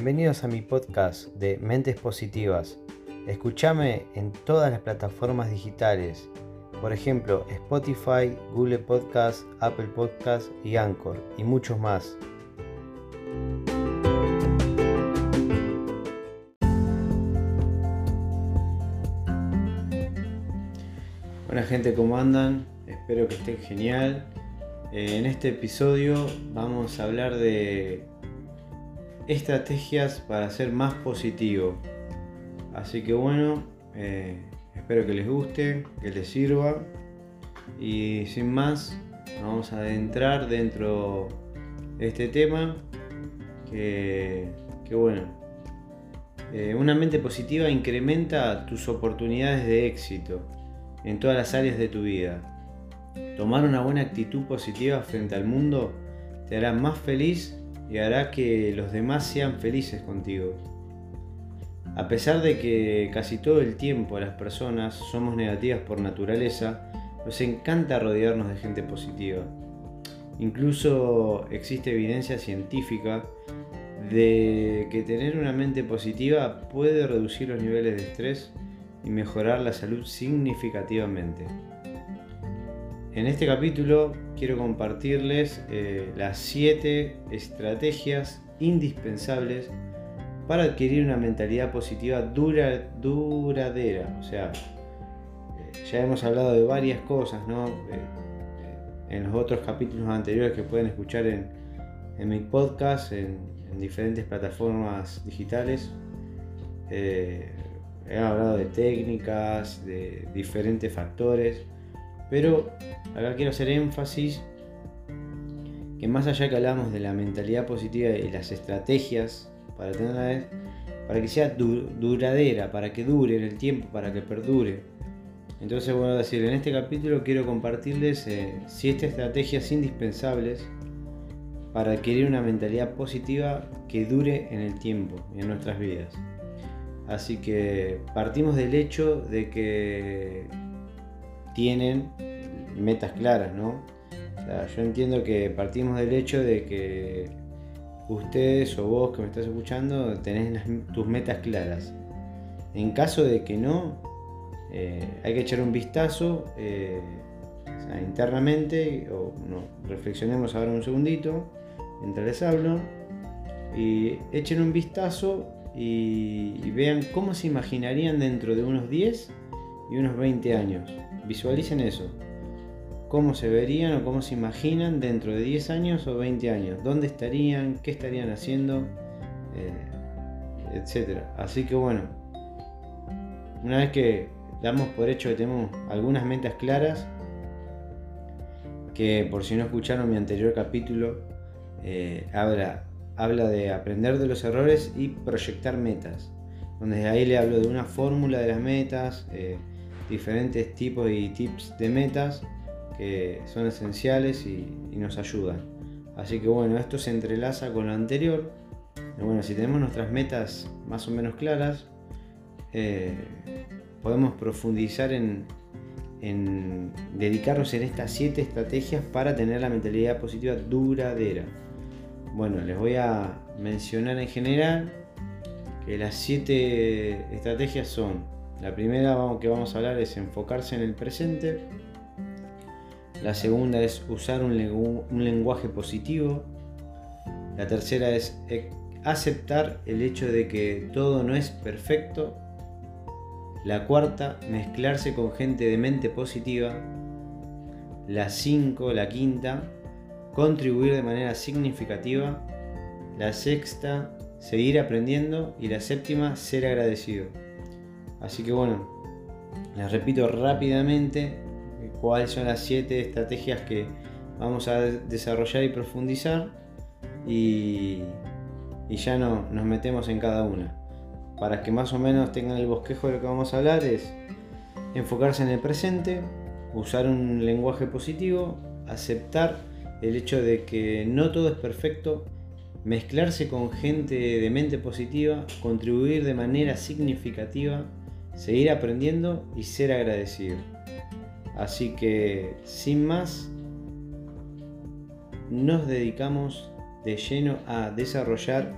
Bienvenidos a mi podcast de Mentes Positivas. Escúchame en todas las plataformas digitales, por ejemplo Spotify, Google Podcast, Apple Podcast y Anchor, y muchos más. Buena gente, ¿cómo andan? Espero que estén genial. Eh, en este episodio vamos a hablar de estrategias para ser más positivo. Así que bueno, eh, espero que les guste, que les sirva. Y sin más, vamos a adentrar dentro de este tema. Que, bueno, eh, una mente positiva incrementa tus oportunidades de éxito en todas las áreas de tu vida. Tomar una buena actitud positiva frente al mundo te hará más feliz y hará que los demás sean felices contigo. A pesar de que casi todo el tiempo las personas somos negativas por naturaleza, nos encanta rodearnos de gente positiva. Incluso existe evidencia científica de que tener una mente positiva puede reducir los niveles de estrés y mejorar la salud significativamente. En este capítulo quiero compartirles eh, las 7 estrategias indispensables para adquirir una mentalidad positiva dura, duradera. O sea, eh, ya hemos hablado de varias cosas, ¿no? Eh, en los otros capítulos anteriores que pueden escuchar en, mi podcast, en, diferentes plataformas digitales. he hablado de técnicas, de diferentes factores pero acá quiero hacer énfasis que más allá que hablamos de la mentalidad positiva y las estrategias para tenerla, para que sea duradera, para que dure en el tiempo, para que perdure. Entonces, bueno, decir, en este capítulo quiero compartirles 7 eh, estrategias indispensables para adquirir una mentalidad positiva que dure en el tiempo en nuestras vidas. Así que partimos del hecho de que tienen metas claras, ¿no? yo entiendo que partimos del hecho de que ustedes o vos que me estás escuchando tenés tus metas claras. En caso de que no, eh, hay que echar un vistazo eh, internamente, o reflexionemos ahora un segundito, mientras les hablo, y echen un vistazo y vean cómo se imaginarían dentro de unos 10 y unos 20 años. Visualicen eso. ¿Cómo se verían o cómo se imaginan dentro de 10 años o 20 años? ¿Dónde estarían? ¿Qué estarían haciendo? Eh, etcétera. Así que bueno, una vez que damos por hecho que tenemos algunas metas claras, que por si no escucharon mi anterior capítulo, eh, habla, habla de aprender de los errores y proyectar metas. Donde ahí le hablo de una fórmula de las metas, eh, diferentes tipos y tips de metas que son esenciales y, nos ayudan. Así que bueno, esto se entrelaza con lo anterior. bueno, si tenemos nuestras metas más o menos claras, eh, podemos profundizar en, en dedicarnos en estas siete estrategias para tener la mentalidad positiva duradera. Bueno, les voy a mencionar en general que las siete estrategias son la primera que vamos a hablar es enfocarse en el presente. La segunda es usar un, lenguaje positivo. La tercera es e, aceptar el hecho de que todo no es perfecto. La cuarta, mezclarse con gente de mente positiva. La cinco, la quinta, contribuir de manera significativa. La sexta, seguir aprendiendo. Y la séptima, ser agradecido. Así que bueno, les repito rápidamente cuáles son las 7 estrategias que vamos a desarrollar y profundizar y, ya no, nos metemos en cada una. Para que más o menos tengan el bosquejo de lo que vamos a hablar es enfocarse en el presente, usar un lenguaje positivo, aceptar el hecho de que no todo es perfecto, mezclarse con gente de mente positiva, contribuir de manera significativa seguir aprendiendo y ser agradecido. Así que, sin más, nos dedicamos de lleno a desarrollar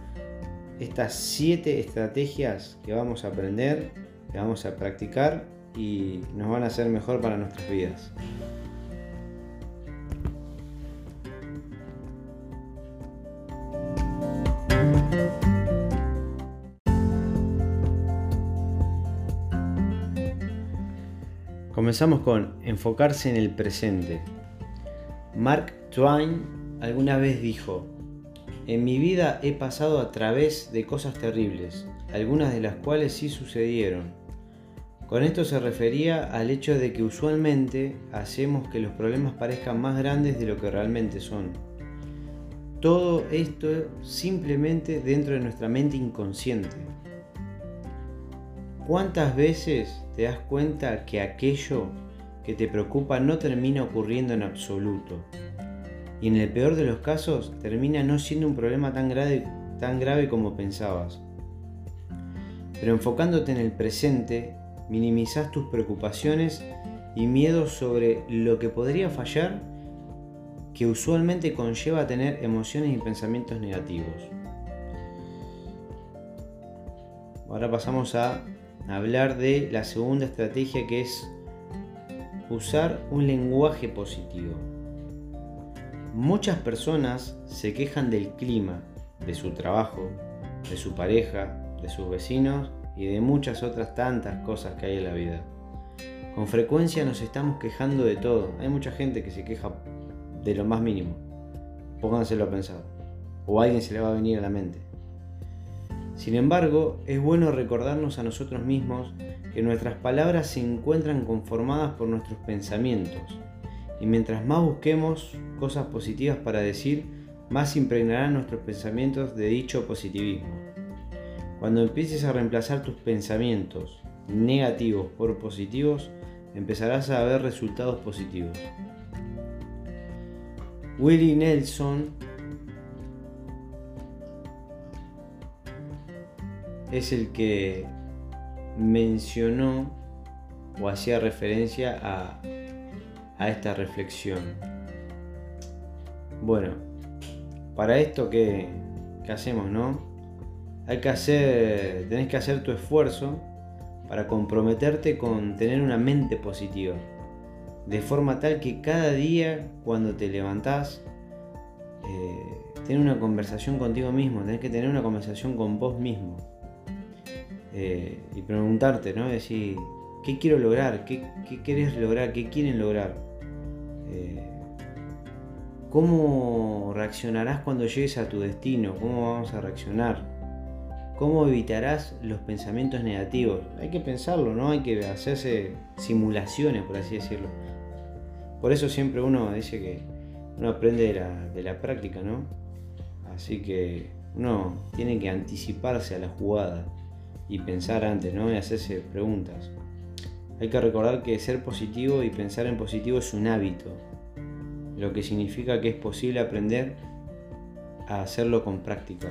estas siete estrategias que vamos a aprender, que vamos a practicar y nos van a hacer mejor para nuestras vidas. Comenzamos con enfocarse en el presente. Mark Twain alguna vez dijo, en mi vida he pasado a través de cosas terribles, algunas de las cuales sí sucedieron. Con esto se refería al hecho de que usualmente hacemos que los problemas parezcan más grandes de lo que realmente son. Todo esto simplemente dentro de nuestra mente inconsciente. ¿Cuántas veces te das cuenta que aquello que te preocupa no termina ocurriendo en absoluto? Y en el peor de los casos termina no siendo un problema tan grave, como pensabas. Pero enfocándote en el presente, minimizas tus preocupaciones y miedos sobre lo que podría fallar que usualmente conlleva tener emociones y pensamientos negativos. Ahora pasamos a hablar de la segunda estrategia que es usar un lenguaje positivo. Muchas personas se quejan del clima, de su trabajo, de su pareja, de sus vecinos y de muchas otras tantas cosas que hay en la vida. Con frecuencia nos estamos quejando de todo. Hay mucha gente que se queja de lo más mínimo. Pónganselo a pensar. O a alguien se le va a venir a la mente. Sin embargo, es bueno recordarnos a nosotros mismos que nuestras palabras se encuentran conformadas por nuestros pensamientos, y mientras más busquemos cosas positivas para decir, más impregnarán nuestros pensamientos de dicho positivismo. Cuando empieces a reemplazar tus pensamientos negativos por positivos, empezarás a ver resultados positivos. Willie Nelson es el que mencionó o hacía referencia a, esta reflexión. Bueno, para esto que, hacemos, ¿no? Hay que hacer, tenés que hacer tu esfuerzo para comprometerte con tener una mente positiva, de forma tal que cada día cuando te levantás, eh, una conversación contigo mismo, tenés que tener una conversación con vos mismo eh, y preguntarte, ¿no? Decir, ¿qué quiero lograr? ¿Qué, qué querés lograr? ¿Qué quieren lograr? Eh, ¿Cómo reaccionarás cuando llegues a tu destino? ¿Cómo vamos a reaccionar? ¿Cómo evitarás los pensamientos negativos? Hay que pensarlo, ¿no? Hay que hacerse simulaciones, por así decirlo. Por eso siempre uno dice que uno aprende de la, de la práctica, ¿no? Así que uno tiene que anticiparse a la jugada y pensar antes, ¿no? Y hacerse preguntas. Hay que recordar que ser positivo y pensar en positivo es un hábito, lo que significa que es posible aprender a hacerlo con práctica.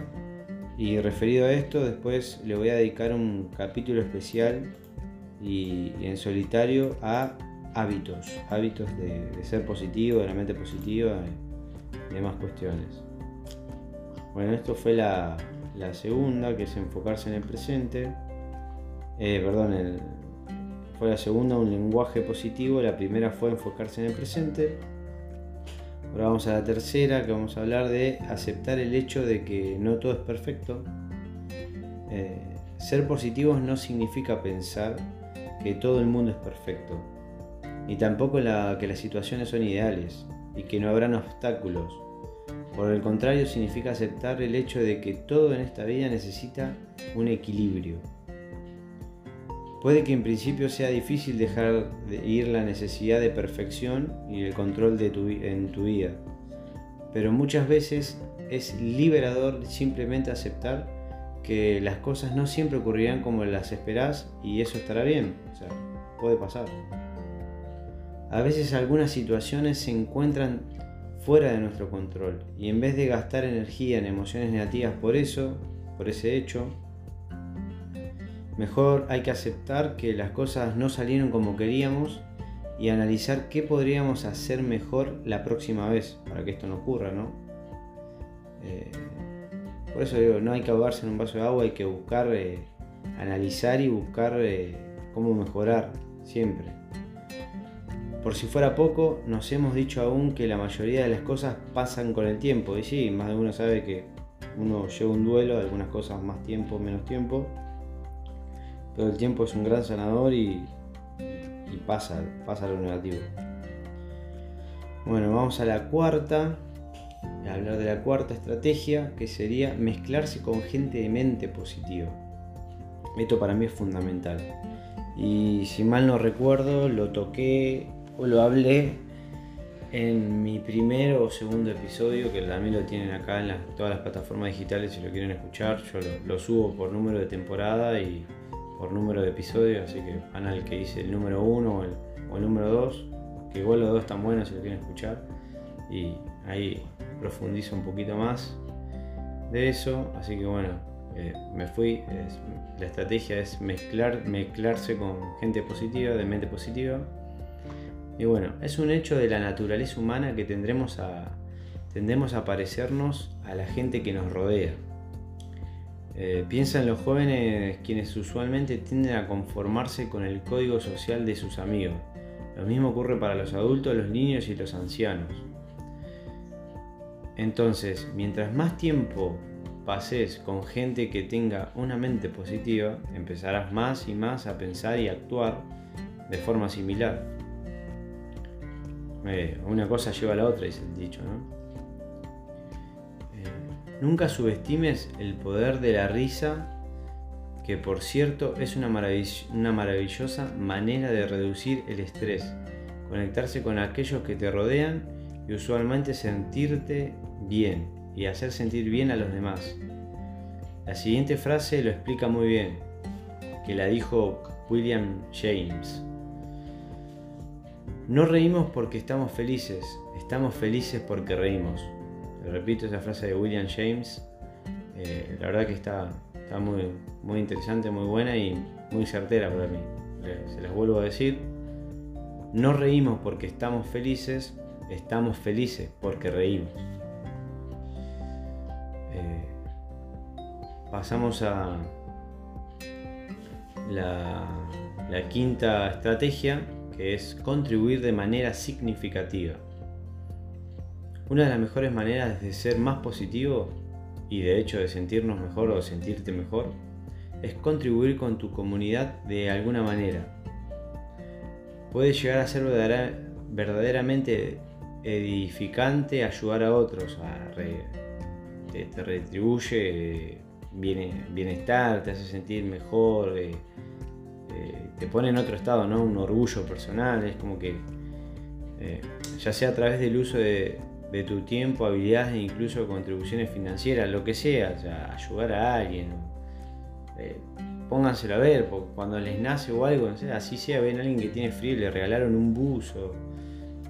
Y referido a esto, después le voy a dedicar un capítulo especial y, en solitario a hábitos, hábitos de, ser positivo, de la mente positiva y demás cuestiones. Bueno, esto fue la, la segunda, que es enfocarse en el presente. Eh, perdón, fue la segunda un lenguaje positivo. La primera fue enfocarse en el presente. Ahora vamos a la tercera, que vamos a hablar de aceptar el hecho de que no todo es perfecto. Eh, ser positivos no significa pensar que todo el mundo es perfecto, ni tampoco que las situaciones son ideales y que no habrán obstáculos por el contrario, significa aceptar el hecho de que todo en esta vida necesita un equilibrio. Puede que en principio sea difícil dejar de ir la necesidad de perfección y el control de tu, en tu vida, pero muchas veces es liberador simplemente aceptar que las cosas no siempre ocurrirán como las esperás y eso estará bien, o sea, puede pasar. A veces algunas situaciones se encuentran fuera de nuestro control. Y en vez de gastar energía en emociones negativas por eso, por ese hecho, mejor hay que aceptar que las cosas no salieron como queríamos y analizar qué podríamos hacer mejor la próxima vez para que esto no ocurra, ¿no? Eh, por eso digo, no hay que ahogarse en un vaso de agua, hay que buscar, eh, analizar y buscar eh, cómo mejorar siempre. Por si fuera poco, nos hemos dicho aún que la mayoría de las cosas pasan con el tiempo. Y sí, más de uno sabe que uno lleva un duelo, algunas cosas más tiempo, menos tiempo. Pero el tiempo es un gran sanador y, pasa, pasa lo negativo. Bueno, vamos a la cuarta, a hablar de la cuarta estrategia, que sería mezclarse con gente de mente positiva. Esto para mí es fundamental. Y si mal no recuerdo, lo toqué lo hablé en mi primer o segundo episodio, que también lo tienen acá en todas las plataformas digitales si lo quieren escuchar. Yo lo, subo por número de temporada y por número de episodios, así que van al que dice el número 1 o el, número 2 que igual los dos están buenos si lo quieren escuchar. Y ahí profundizo un poquito más de eso. Así que bueno, eh, me fui. la estrategia es mezclar, mezclarse con gente positiva, de mente positiva. Y bueno, es un hecho de la naturaleza humana que tendremos a, tendemos a parecernos a la gente que nos rodea. Eh, piensa en los jóvenes quienes usualmente tienden a conformarse con el código social de sus amigos lo mismo ocurre para los adultos, los niños y los ancianos. Entonces, mientras más tiempo pases con gente que tenga una mente positiva, empezarás más y más a pensar y actuar de forma similar. Eh, una cosa lleva a la otra, dice el dicho, ¿no? Eh, nunca subestimes el poder de la risa que por cierto es una, una maravillosa manera de reducir el estrés, conectarse con aquellos que te rodean y usualmente sentirte bien y hacer sentir bien a los demás. La siguiente frase lo explica muy bien, que la dijo William James. No reímos porque estamos felices, estamos felices porque reímos. repito esa frase de William James, eh, la verdad que está, muy, muy interesante, muy buena y muy certera para mí. Se las vuelvo a decir. No reímos porque estamos felices, estamos felices porque reímos. Eh, pasamos a la quinta estrategia, que es contribuir de manera significativa. Una de las mejores maneras de ser más positivo y de hecho de sentirnos mejor o sentirte mejor, es contribuir con tu comunidad de alguna manera. Puede llegar a ser verdaderamente edificante ayudar a otros, te, retribuye bienestar, te hace sentir mejor, eh, te pone en otro estado, ¿no? un orgullo personal, es como que eh, ya sea a través del uso de, tu tiempo, habilidades e incluso contribuciones financieras, lo que sea, ayudar a alguien. Eh, pónganselo a ver, porque cuando les nace o algo, así sea, ven a alguien que tiene frío le regalaron un buzo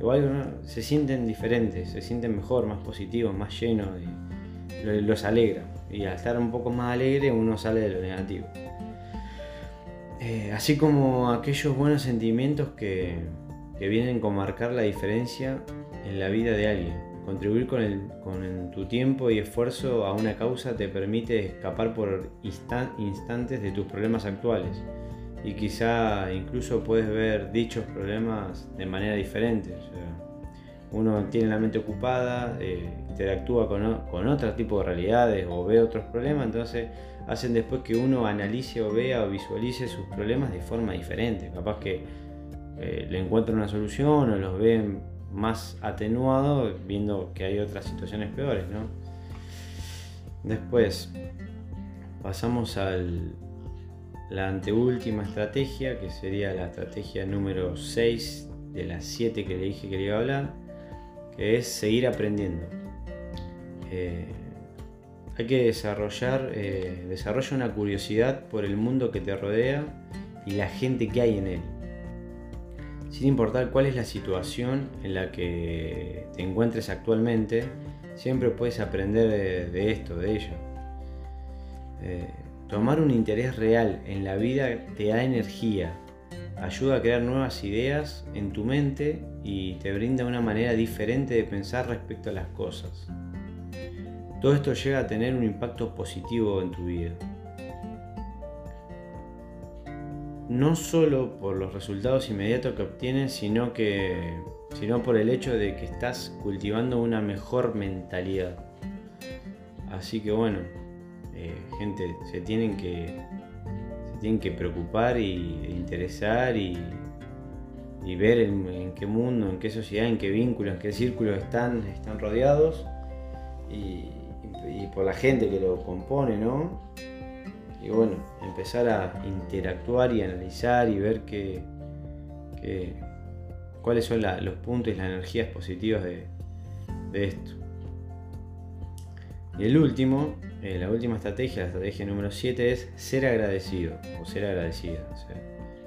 o, algo, se sienten diferentes, se sienten mejor, más positivos, más llenos, los alegra. Y al estar un poco más alegre uno sale de lo negativo. Eh, así como aquellos buenos sentimientos que, que vienen con marcar la diferencia en la vida de alguien. Contribuir con, tu tiempo y esfuerzo a una causa te permite escapar por instantes de tus problemas actuales y quizá incluso puedes ver dichos problemas de manera diferente. Uno tiene la mente ocupada, eh, interactúa con, otro tipo de realidades o ve otros problemas, entonces hacen después que uno analice o vea o visualice sus problemas de forma diferente. Capaz que eh, le encuentra una solución o los ven más atenuado viendo que hay otras situaciones peores, ¿no? Después pasamos a la anteúltima estrategia, que sería la estrategia número 6 de las 7 que le dije que iba a hablar, es seguir aprendiendo. Eh, hay que desarrollar eh, desarrolla una curiosidad por el mundo que te rodea y la gente que hay en él sin importar cuál es la situación en la que te encuentres actualmente, siempre puedes aprender de, esto, de ello. Eh, tomar un interés real en la vida te da energía, ayuda a crear nuevas ideas en tu mente y te brinda una manera diferente de pensar respecto a las cosas. todo esto llega a tener un impacto positivo en tu vida. No solo por los resultados inmediatos que obtienes, sino, que, sino por el hecho de que estás cultivando una mejor mentalidad. Así que bueno, eh, gente, se tienen que, tienen que preocupar y, e interesar y, ver en, qué mundo, en qué sociedad, en qué vínculos, en qué círculos están, están rodeados y, por la gente que lo compone, ¿no? Y bueno, empezar a interactuar y analizar y ver qué, cuáles son los puntos y las energías positivas de, de esto. Y el último, eh, la última estrategia, la estrategia número 7 es ser agradecido o ser agradecida,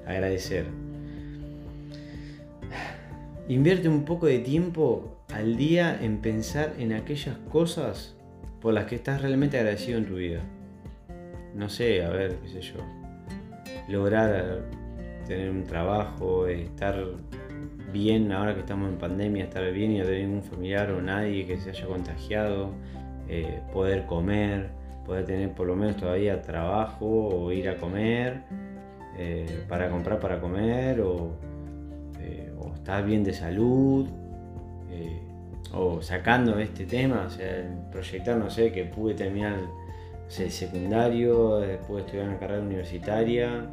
agradecer. Invierte un poco de tiempo al día en pensar en aquellas cosas por las que estás realmente agradecido en tu vida. No sé, a ver, qué sé yo. Lograr tener un trabajo, estar bien ahora que estamos en pandemia, estar bien y no tener ningún familiar o nadie que se haya contagiado, eh, poder comer, poder tener por lo menos todavía trabajo o ir a comer, eh, para comprar para comer o, eh, estar bien de salud o sacando este tema, o sea, proyectar, no sé, que pude terminar el secundario, después estudiar una carrera universitaria,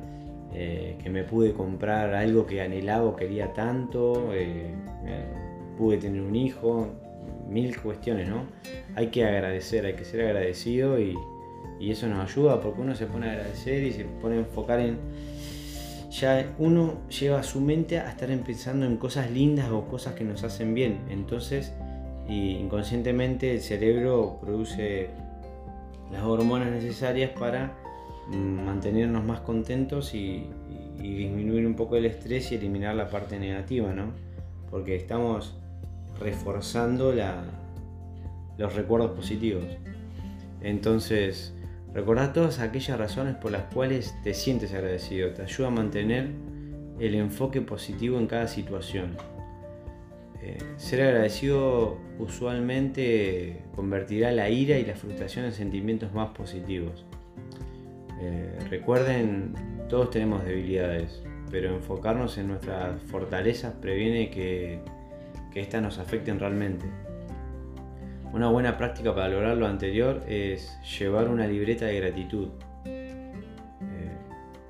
que me pude comprar algo que anhelaba o quería tanto, pude tener un hijo, mil cuestiones, ¿no? Hay que agradecer, hay que ser agradecido y, eso nos ayuda porque uno se pone a agradecer y se pone a enfocar en... Ya uno lleva su mente a estar pensando en cosas lindas o cosas que nos hacen bien. Entonces, inconscientemente el cerebro produce las hormonas necesarias para mm, mantenernos más contentos y, y, disminuir un poco el estrés y eliminar la parte negativa, ¿no? Porque estamos reforzando los recuerdos positivos. Entonces, recordar todas aquellas razones por las cuales te sientes agradecido. Te ayuda a mantener el enfoque positivo en cada situación. Eh, ser agradecido usualmente convertirá la ira y la frustración en sentimientos más positivos. Eh, recuerden, todos tenemos debilidades, pero enfocarnos en nuestras fortalezas previene que que éstas nos afecten realmente. Una buena práctica para lograr lo anterior es llevar una libreta de gratitud. Eh,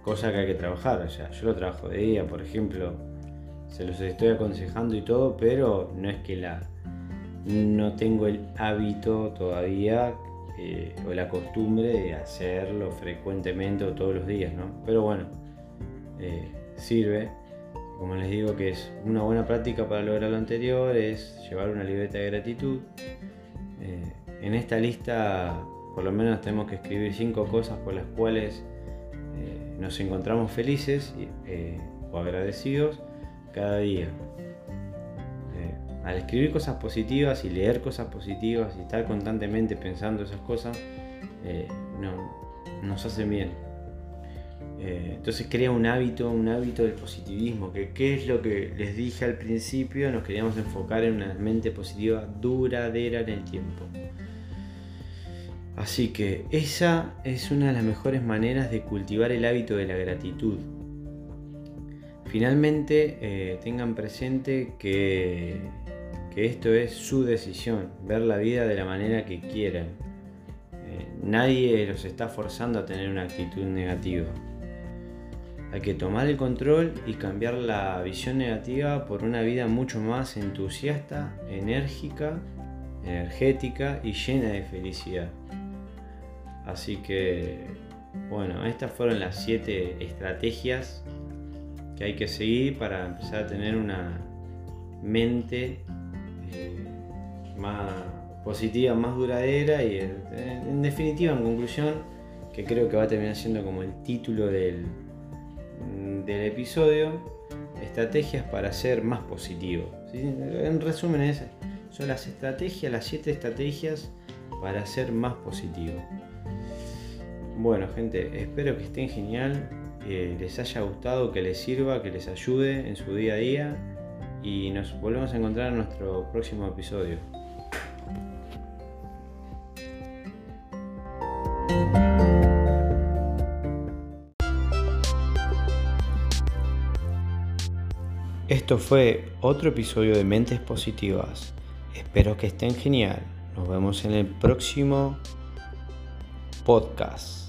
cosa que hay que trabajar. O sea, yo lo trabajo de día, por ejemplo. Se los estoy aconsejando y todo, pero no es que la no tengo el hábito todavía eh, o la costumbre de hacerlo frecuentemente o todos los días, ¿no? Pero bueno, eh, sirve como les digo que es una buena práctica para lograr lo anterior, es llevar una libreta de gratitud. Eh, en esta lista por lo menos tenemos que escribir cinco cosas por las cuales eh, nos encontramos felices eh, o agradecidos cada día. al escribir cosas positivas y leer cosas positivas y estar constantemente pensando esas cosas, nos hacen bien. Eh, entonces crea un hábito, un hábito del positivismo, que qué es lo que les dije al principio, nos queríamos enfocar en una mente positiva duradera en el tiempo. Así que esa es una de las mejores maneras de cultivar el hábito de la gratitud. Finalmente, eh, tengan presente que, que, esto es su decisión, ver la vida de la manera que quieran. Eh, nadie los está forzando a tener una actitud negativa. Hay que tomar el control y cambiar la visión negativa por una vida mucho más entusiasta, enérgica, energética y llena de felicidad. Así que, bueno, estas fueron las siete estrategias que hay que seguir para empezar a tener una mente eh, más positiva, más duradera y en definitiva, en conclusión, que creo que va a terminar siendo como el título del, del episodio, estrategias para ser más positivo. En resumen, son las estrategias, las 7 estrategias para ser más positivo. Bueno, gente, espero que estén genial, que les haya gustado, que les sirva, que les ayude en su día a día y nos volvemos a encontrar en nuestro próximo episodio. Esto fue otro episodio de Mentes Positivas. Espero que estén genial. Nos vemos en el próximo podcast.